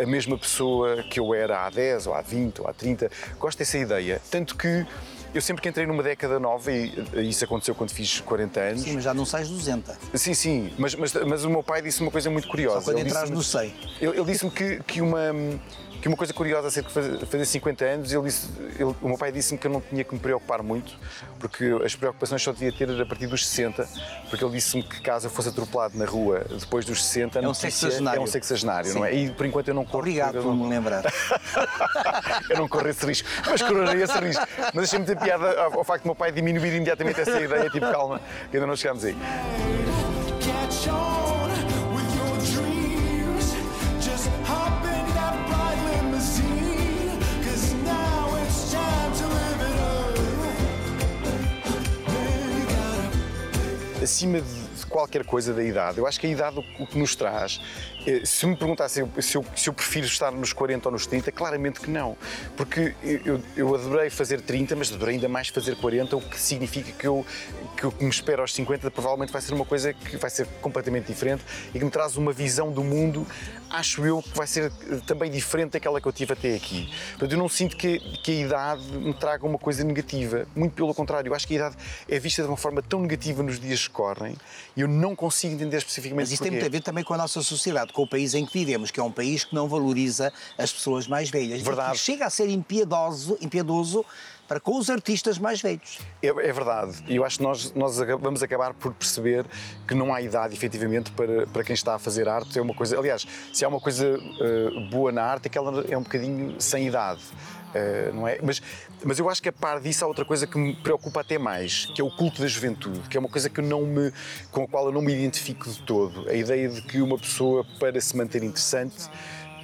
a mesma pessoa que eu era há 10, ou há 20, ou há 30. Gosto dessa ideia. Tanto que eu sempre que entrei numa década nova, e isso aconteceu quando fiz 40 anos. Sim, mas já não sais dos 200. Sim, sim, mas, mas, mas o meu pai disse uma coisa muito curiosa. Só quando Ele disse-me- no 100. Ele, ele disse-me que, que, uma, que uma coisa curiosa acerca de fazer, fazer 50 anos, ele disse, ele- o meu pai disse-me que eu não tinha que me preocupar muito, porque as preocupações só devia ter a partir dos 60, porque ele disse-me que caso eu fosse atropelado na rua depois dos 60, a É um sexagenário. É um sexagenário, não é? E por enquanto eu não corro. Obrigado por não- me lembrar. eu não corro esse risco, mas correrei esse risco. Mas achei muita piada ao, ao facto do meu pai diminuir imediatamente essa ideia, tipo, calma, que ainda não chegámos aí. Acima de qualquer coisa da idade. Eu acho que a idade o que nos traz, se me perguntassem se eu, se eu prefiro estar nos 40 ou nos 30, claramente que não. Porque eu, eu- adorei fazer 30, mas adorei ainda mais fazer 40, o que significa que eu que o que me espera aos 50 provavelmente vai ser uma coisa que vai ser completamente diferente e que me traz uma visão do mundo, acho eu, que vai ser eh, também diferente daquela que eu tive até aqui. Portanto, eu não sinto que, que a idade me traga uma coisa negativa. Muito pelo contrário, eu acho que a idade é vista de uma forma tão negativa nos dias que correm e eu não consigo entender especificamente Mas isso tem muito a ver também com a nossa sociedade, com o país em que vivemos, que é um país que não valoriza as pessoas mais velhas. Verdade. E chega a ser impiedoso, impiedoso para com os artistas mais velhos. É, é verdade. E eu acho que nós, nós vamos acabar por perceber que não há idade, efetivamente, para, para quem está a fazer arte. É uma coisa, aliás, se há uma coisa eh, boa na arte, é que ela é um bocadinho sem idade. eh, não é? Mas, mas eu acho que a par disso há outra coisa que me preocupa até mais, que é o culto da juventude, que é uma coisa que não me, com a qual eu não me identifico de todo. A ideia de que uma pessoa, para se manter interessante,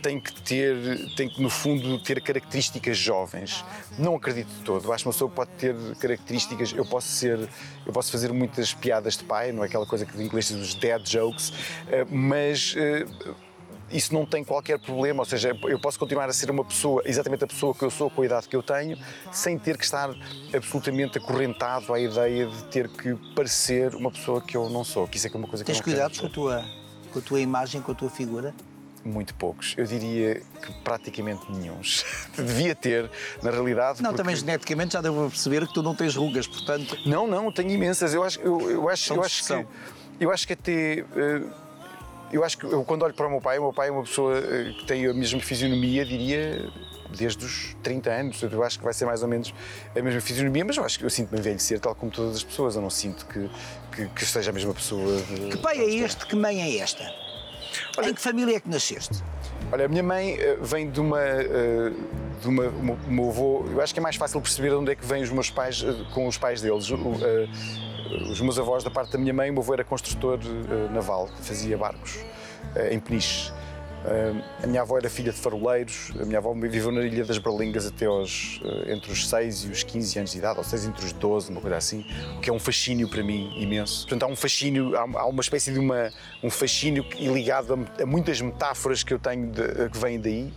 tem que ter, tem que no fundo ter características jovens. Não acredito de todo. Acho que uma pessoa pode ter características. Eu posso ser, eu posso fazer muitas piadas de pai, não é aquela coisa que em inglês diz os dad jokes, eh, mas eh, isso não tem qualquer problema, ou seja, eu posso continuar a ser uma pessoa, exatamente a pessoa que eu sou, com a idade que eu tenho, sem ter que estar absolutamente acorrentado à ideia de ter que parecer uma pessoa que eu não sou. Que isso é é uma coisa que Tens eu não quero cuidado com a, tua, com a tua imagem, com a tua figura? muito poucos. Eu diria que praticamente nenhuns. Devia ter, na realidade. Não, porque- também geneticamente já devo perceber que tu não tens rugas, portanto. Não, não, tenho imensas. Eu acho, eu, eu acho, São eu acho que. Eu acho que até. eh, Eu acho que eu, quando olho para o meu pai, o meu pai é uma pessoa eh, que tem a mesma fisionomia, diria, desde os 30 anos. Eu acho que vai ser mais ou menos a mesma fisionomia, mas eu acho que eu sinto-me envelhecer tal como todas as pessoas. Eu não sinto que, que, que seja a mesma pessoa. de- Que pai é este, que mãe é esta? Em que família é que nasceste? Olha, a minha mãe eh, vem de uma. eh, de uma o meu avô. Eu acho que é mais fácil perceber de onde é que vêm os meus pais eh, com os pais deles. Os meus avós, da parte da minha mãe, o meu avô era construtor eh, naval, fazia barcos eh, em Peniche. Eh, a minha avó era filha de faroleiros, a minha avó viveu na Ilha das Berlingas até aos, entre os 6 e os 15 anos de idade, ou 6 entre os 12, uma coisa assim, o que é um fascínio para mim imenso. Portanto, há um fascínio, há, uma espécie de uma, um fascínio ligado a, a muitas metáforas que eu tenho de- que vêm daí.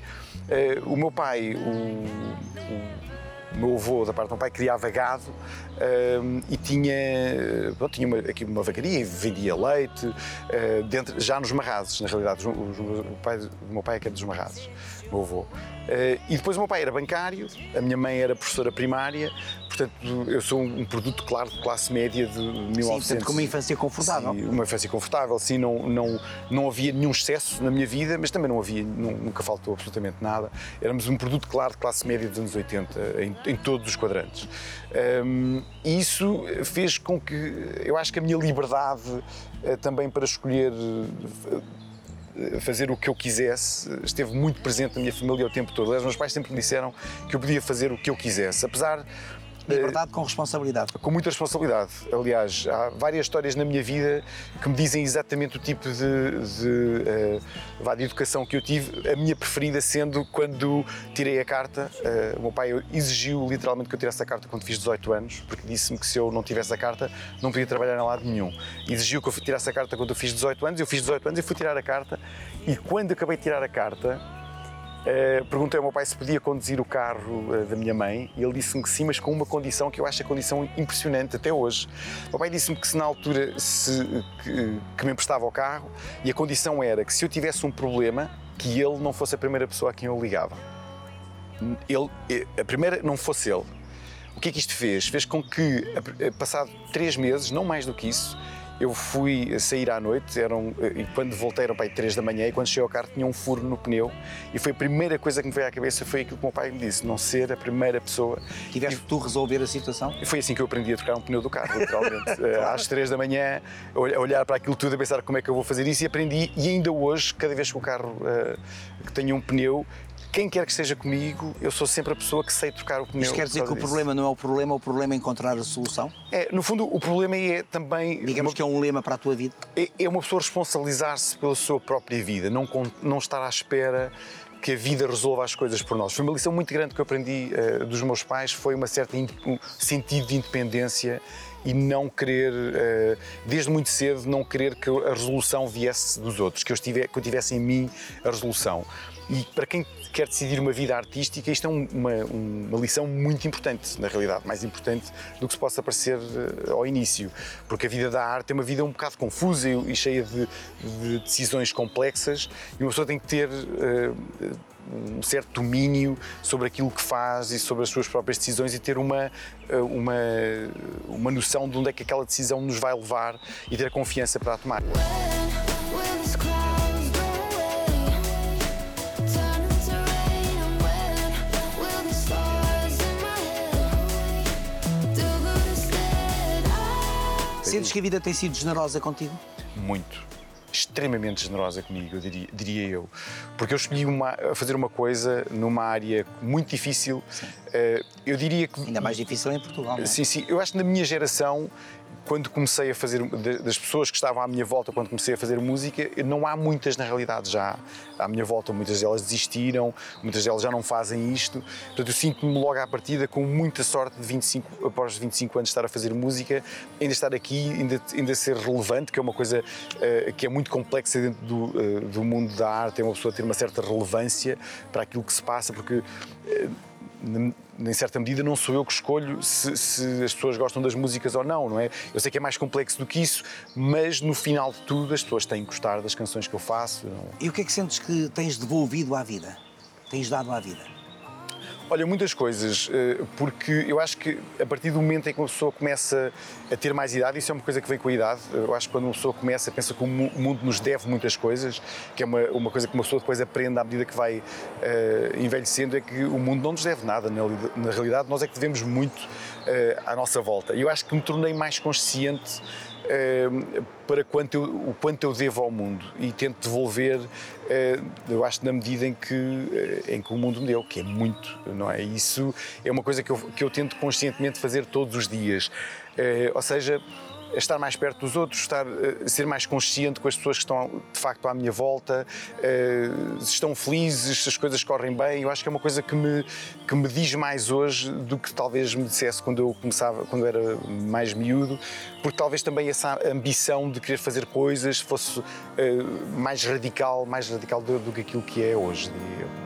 O meu pai, o, o- o meu avô, da parte do meu pai, criava gado ehm, e tinha, bom, tinha uma, aqui uma vacaria e vendia leite, eh, dentro, já nos marrazes, na realidade. Os- os- o, pai, o meu pai é que é dos marrazes, o meu avô. Eh, e depois o meu pai era bancário, a minha mãe era professora primária, portanto eu sou um, um produto, claro, de classe média de 1900. Sim, portanto, com uma infância confortável. Sim, uma infância confortável, sim, não, não, não havia nenhum excesso na minha vida, mas também não havia, nu- nunca faltou absolutamente nada. Éramos um produto, claro, de classe média dos anos 80, em, em todos os quadrantes. Hum, E isso fez com que, eu acho que a minha liberdade eh, também para escolher eh, fazer o que eu quisesse, esteve muito presente na minha família o tempo todo. Aliás, meus pais sempre me disseram que eu podia fazer o que eu quisesse, apesar Liberdade com responsabilidade. com muita responsabilidade. Aliás, há várias histórias na minha vida que me dizem exatamente o tipo de, de, eh, vá, de educação que eu tive. A minha preferida sendo quando tirei a carta. eh, o meu pai exigiu literalmente que eu tirasse a carta quando fiz 18 anos, porque disse-me que se eu não tivesse a carta não podia trabalhar em lado nenhum. Exigiu que eu tirasse a carta quando eu fiz 18 anos. Eu fiz 18 anos e fui tirar a carta. E quando acabei de tirar a carta, eh, perguntei ao meu pai se podia conduzir o carro eh, da minha mãe e ele disse-me que sim, mas com uma condição que eu acho a condição impressionante até hoje. O meu pai disse-me que se na altura se, que, que me emprestava o carro e a condição era que se eu tivesse um problema, que ele não fosse a primeira pessoa a quem eu ligava. Ele, eh, a primeira não fosse ele. O que é que isto fez? Fez com que, passado três meses, não mais do que isso, eu fui sair à noite, eram, e quando voltei eram para aí três da manhã e quando cheguei ao carro tinha um furo no pneu e foi a primeira coisa que me veio à cabeça foi aquilo que o meu pai me disse, não ser a primeira pessoa. Tiveste tu resolver a situação? E foi assim que eu aprendi a trocar um pneu do carro, literalmente. Eh, Às três da manhã, a olh- a olhar para aquilo tudo, a pensar como é que eu vou fazer isso e aprendi. E ainda hoje, cada vez que o carro eh, que tenha um pneu, quem quer que esteja comigo, eu sou sempre a pessoa que sei trocar o pneu. Isto quer dizer que o disso. problema não é o problema, o problema é encontrar a solução? É, no fundo, o problema é também. Digamos uma- que é um lema para a tua vida. é, é uma pessoa responsabilizar-se pela sua própria vida, não, não estar à espera que a vida resolva as coisas por nós. Foi uma lição muito grande que eu aprendi eh, dos meus pais, foi uma certa um sentido de independência e não querer, eh, desde muito cedo, não querer que a resolução viesse dos outros, que eu, estive, que eu tivesse em mim a resolução. E para quem quer decidir uma vida artística, isto é um- uma, uma lição muito importante, na realidade, mais importante do que se possa parecer eh, ao início, porque a vida da arte é uma vida um bocado confusa e, cheia de, de decisões complexas e uma pessoa tem que ter eh, um certo domínio sobre aquilo que faz e sobre as suas próprias decisões e ter uma, eh, uma, uma noção de onde é que aquela decisão nos vai levar e ter a confiança para a tomar. Sentes que a vida tem sido generosa contigo? muito, extremamente generosa comigo, eu diria, diria eu. Porque eu escolhi uma, fazer uma coisa numa área muito difícil. Eh, eu diria que. Ainda mais difícil em Portugal, não é? Sim, sim. Eu acho que na minha geração, quando comecei a fazer, da- das pessoas que estavam à minha volta, quando comecei a fazer música, não há muitas na realidade já à minha volta. Muitas delas desistiram, muitas delas já não fazem isto. Portanto, eu sinto-me logo à partida com muita sorte de 25, após 25 anos estar a fazer música, ainda estar aqui, ainda, ainda ser relevante, que é uma coisa eh, que é muito complexa dentro do, eh, do mundo da arte, é uma pessoa ter uma certa relevância para aquilo que se passa, porque n- em certa medida não sou eu que escolho se, se as pessoas gostam das músicas ou não, não é? Eu sei que é mais complexo do que isso, mas no final de tudo as pessoas têm que gostar das canções que eu faço. não- E o que é que sentes que tens devolvido à vida? Tens dado à vida? Olha, muitas coisas, eh, porque eu acho que a partir do momento em que uma pessoa começa a ter mais idade, isso é uma coisa que vem com a idade, eu acho que quando uma pessoa começa, pensa que o mu- o mundo nos deve muitas coisas, que é uma, uma coisa que uma pessoa depois aprende à medida que vai eh, envelhecendo, é que o mundo não nos deve nada, na, na realidade nós é que devemos muito eh, à nossa volta. E eu acho que me tornei mais consciente eh, para quanto eu, o quanto eu devo ao mundo e tento devolver, eh, eu acho, na medida em que, eh, em que o mundo me deu, que é muito, não é? Isso é uma coisa que eu, que eu tento conscientemente fazer todos os dias. Eh, ou seja, estar mais perto dos outros, estar, eh, ser mais consciente com as pessoas que estão de facto à minha volta, eh, se estão felizes, se as coisas correm bem. Eu acho que é uma coisa que me, que me diz mais hoje do que talvez me dissesse quando eu começava, quando era mais miúdo, porque talvez também essa ambição de querer fazer coisas fosse eh, mais radical, mais radical do, do que aquilo que é hoje, diria eu.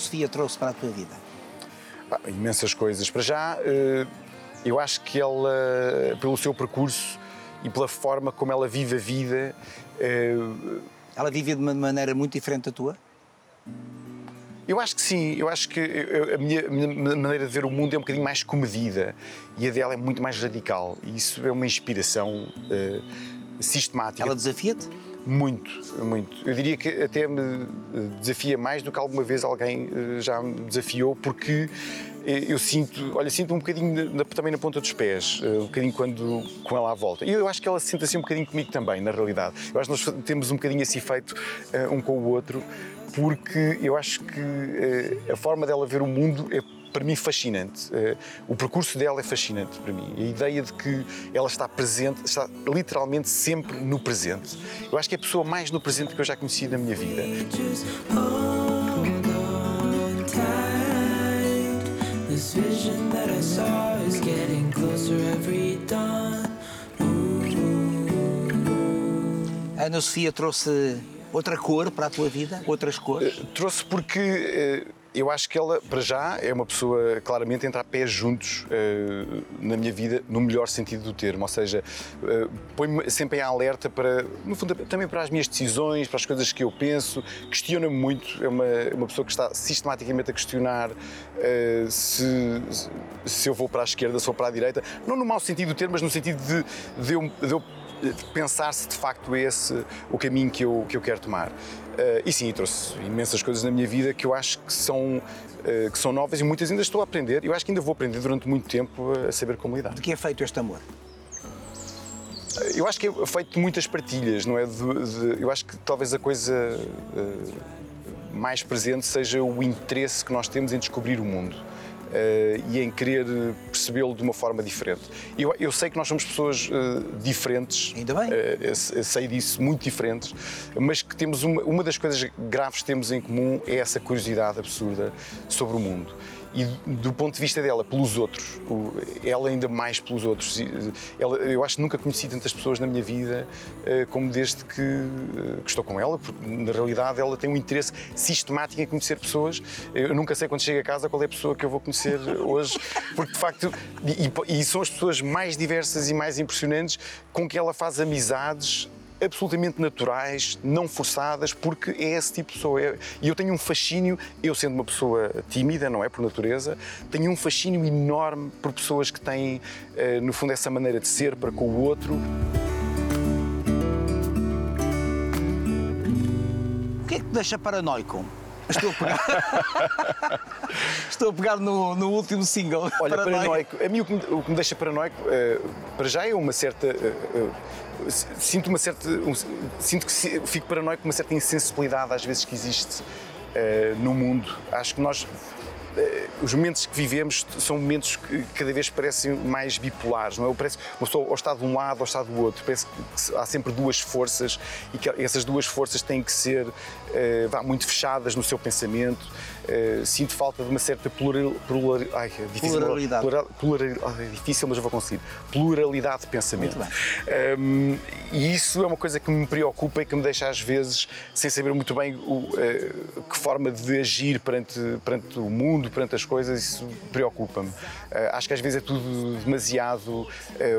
O que é que a Ana Sofia trouxe para a tua vida? Imensas coisas. Para já, eh, eu acho que ela, pelo seu percurso e pela forma como ela vive a vida, eh, Ela vive de uma maneira muito diferente da tua? eu acho que sim. Eu acho que a minha, a minha maneira de ver o mundo é um bocadinho mais comedida e a dela é muito mais radical. E isso é uma inspiração eh, sistemática. Ela desafia-te? Muito, muito. Eu diria que até me desafia mais do que alguma vez alguém eh, já me desafiou, porque eh, eu sinto, olha, sinto um bocadinho na- também na ponta dos pés, eh, um bocadinho quando com ela à volta. E eu acho que ela se sente assim um bocadinho comigo também, na realidade. Eu acho que nós temos um bocadinho esse efeito eh, um com o outro, porque eu acho que a forma dela ver o mundo é para mim fascinante. Eh, o percurso dela é fascinante para mim. A ideia de que ela está presente, está literalmente sempre no presente. Eu acho que é a pessoa mais no presente que eu já conheci na minha vida. A Ana Sofia trouxe outra cor para a tua vida? Outras cores? Trouxe porque eh, eu acho que ela, para já, é uma pessoa claramente entra a pés juntos eh, na minha vida, no melhor sentido do termo. Ou seja, eh, põe-me sempre em alerta para, no fundo, também para as minhas decisões, para as coisas que eu penso, questiona-me muito. É uma, uma pessoa que está sistematicamente a questionar eh, se, se eu vou para a esquerda, se vou para a direita. Não no mau sentido do termo, mas no sentido de, de eu, de eu pensar se de facto é esse o caminho que eu, que eu quero tomar. Eh, e sim, trouxe imensas coisas na minha vida que eu acho que são, eh, que são novas e muitas ainda estou a aprender. Eu acho que ainda vou aprender durante muito tempo a saber como lidar. De que é feito este amor? Eu acho que é feito de muitas partilhas, não é? De- de- eu acho que talvez a coisa eh, mais presente seja o interesse que nós temos em descobrir o mundo. Eh, e em querer percebê-lo de uma forma diferente. Eu, eu sei que nós somos pessoas eh, diferentes, Ainda bem. eh, sei disso, muito diferentes, mas que temos uma, uma das coisas graves que temos em comum é essa curiosidade absurda sobre o mundo. E do ponto de vista dela, pelos outros, ela ainda mais pelos outros. Ela, eu acho que nunca conheci tantas pessoas na minha vida eh, como desde que, eh, que estou com ela, porque na realidade ela tem um interesse sistemático em conhecer pessoas. Eu nunca sei quando chego a casa qual é a pessoa que eu vou conhecer hoje, porque de facto, e- e são as pessoas mais diversas e mais impressionantes com que ela faz amizades absolutamente naturais, não forçadas, porque é esse tipo de pessoa. É- E eu tenho um fascínio, eu sendo uma pessoa tímida, não é, por natureza, tenho um fascínio enorme por pessoas que têm, eh, no fundo, essa maneira de ser para com o outro. O que é que te deixa paranoico? Estou a pegar, Estou a pegar no, no último single. Olha, Paranoico. paranoico. A mim o que me, o que me deixa paranoico, eh, para já é uma certa. eh, eh, sinto uma certa. um- sinto que fico paranoico com uma certa insensibilidade às vezes que existe eh, no mundo. Acho que nós. eh, os momentos que vivemos são momentos que cada vez parecem mais bipolares, não é? Parece uma pessoa ou está de um lado ou está do outro. Parece que há sempre duas forças e que essas duas forças têm que ser eh, vá, muito fechadas no seu pensamento. Eh, sinto falta de uma certa plural, plural, ai, é difícil, Pluralidade. plural- pluralidade. é difícil, mas eu vou conseguir. Pluralidade de pensamento. Um, e isso é uma coisa que me preocupa e que me deixa às vezes sem saber muito bem o, eh, que forma de agir perante, perante o mundo, perante as coisas, isso preocupa-me. Eh, acho que às vezes é tudo demasiado,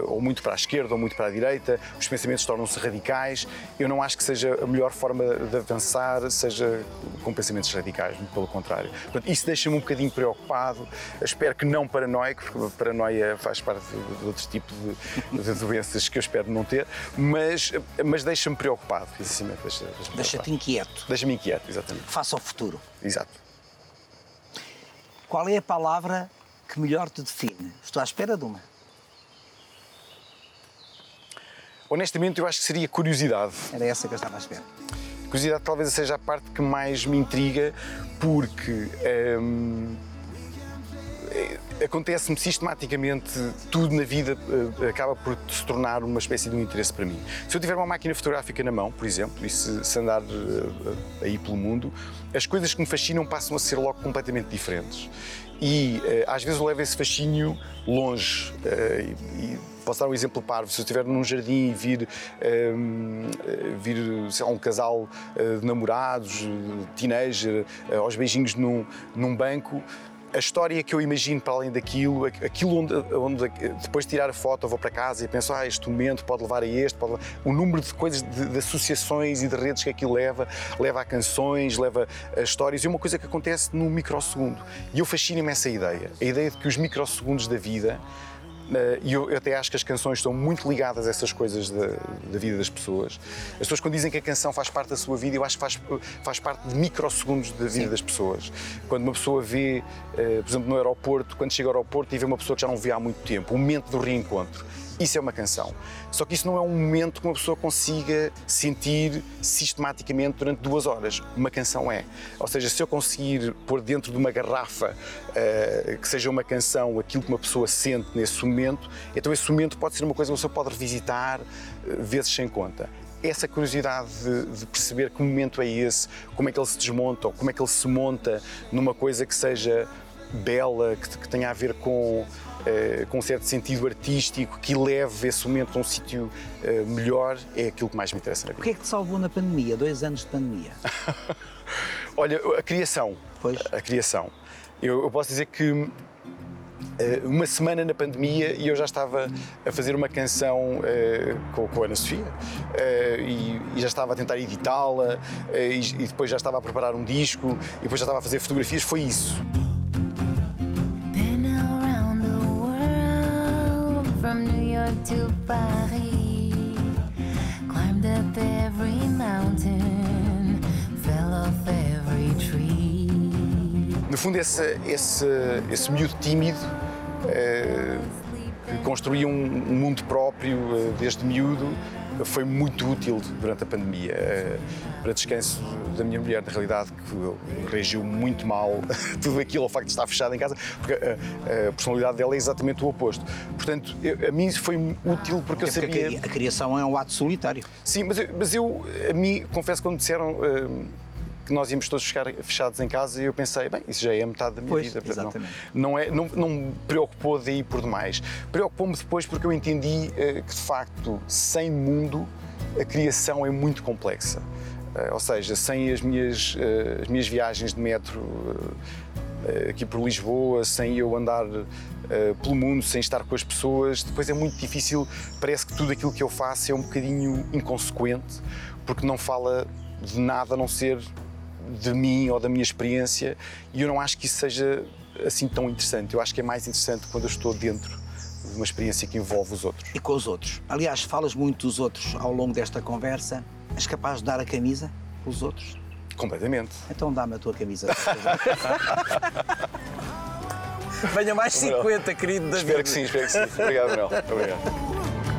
ou muito para a esquerda ou muito para a direita, os pensamentos tornam-se radicais. Eu não acho que seja a melhor forma de avançar, seja com pensamentos radicais, muito pelo contrário. Portanto, isso deixa-me um bocadinho preocupado. Espero que não paranoico, porque paranoia faz parte de, de outro tipo de, de doenças que eu espero não ter, mas, mas deixa-me preocupado, essencialmente. Deixa- Deixa-me Deixa-te inquieto. Deixa-me inquieto, exatamente. Face ao futuro. Exato. Qual é a palavra que melhor te define? Estou à espera de uma. Honestamente, eu acho que seria curiosidade. Era essa que eu estava à espera. Curiosidade talvez seja a parte que mais me intriga, porque é- acontece-me sistematicamente tudo na vida eh, acaba por se tornar uma espécie de um interesse para mim. Se eu tiver uma máquina fotográfica na mão, por exemplo, e se, se andar eh, aí pelo mundo, as coisas que me fascinam passam a ser logo completamente diferentes. E eh, às vezes eu levo esse fascínio longe. eh, e, Posso dar um exemplo parvo. Se eu estiver num jardim e vir, hum, eh, vir lá, um casal de namorados, teenager, aos beijinhos num, num banco, a história que eu imagino para além daquilo, aqu- aquilo onde, onde depois de tirar a foto eu vou para casa e penso, ah, este momento pode levar a este, pode levar... o número de coisas, de, de associações e de redes que aquilo leva, leva a canções, leva a histórias, e é uma coisa que acontece num microsegundo. E eu fascina-me essa ideia, a ideia de que os microsegundos da vida E eu, eu até acho que as canções estão muito ligadas a essas coisas da, da vida das pessoas. As pessoas, quando dizem que a canção faz parte da sua vida, eu acho que faz, faz parte de microsegundos da vida das pessoas. Quando uma pessoa vê, eh, por exemplo, no aeroporto, quando chega ao aeroporto e vê uma pessoa que já não vê há muito tempo, o momento do reencontro. Isso é uma canção. Só que isso não é um momento que uma pessoa consiga sentir sistematicamente durante duas horas. Uma canção é. Ou seja, se eu conseguir pôr dentro de uma garrafa eh, que seja uma canção aquilo que uma pessoa sente nesse momento, então esse momento pode ser uma coisa que uma pessoa pode revisitar eh, vezes sem conta essa curiosidade de, de, perceber que momento é esse, como é que ele se desmonta ou como é que ele se monta numa coisa que seja bela, que, que tenha a ver com, eh, com um certo sentido artístico, que leve esse momento a um sítio eh, melhor, é aquilo que mais me interessa na O vida. que é que te salvou na pandemia? Dois anos de pandemia. Olha, a criação. Pois. A criação. Eu, eu posso dizer que eh, uma semana na pandemia e eu já estava a fazer uma canção eh, com, com a Ana Sofia eh, e, e já estava a tentar editá-la eh, e, e depois já estava a preparar um disco e depois já estava a fazer fotografias. Foi isso. From New York to Paris. Climbed up every mountain, fell off every tree. No fundo, esse, esse, esse miúdo tímido eh, que construía um, um mundo próprio eh, desde miúdo foi muito útil durante a pandemia eh, para descanso da minha mulher, na realidade, que reagiu muito mal tudo aquilo ao facto de estar fechada em casa, porque a, a personalidade dela é exatamente o oposto. Portanto, eu- a mim foi útil porque eu É porque sabia. cri- a criação é um ato solitário. Sim, mas eu, mas eu a mim, confesso, quando disseram hum, que nós íamos todos ficar fechados em casa, eu pensei, bem, isso já é metade da minha Pois, vida. exatamente. Não, não, é, não, não me preocupou daí por demais. Preocupou-me depois porque eu entendi eh, que, de facto, sem mundo, a criação é muito complexa. Eh, ou seja, sem as minhas, eh, as minhas viagens de metro aqui por Lisboa, sem eu andar eh, pelo mundo, sem estar com as pessoas, depois é muito difícil. Parece que tudo aquilo que eu faço é um bocadinho inconsequente, porque não fala de nada a não ser de mim ou da minha experiência, e eu não acho que isso seja assim tão interessante. Eu acho que é mais interessante quando eu estou dentro de uma experiência que envolve os outros. E com os outros. Aliás, falas muito dos outros ao longo desta conversa. És capaz de dar a camisa pelos outros? Completamente. Então dá-me a tua camisa. Venha mais 50, querido David. Espero que sim, espero que sim. Obrigado, Manuel. Obrigado.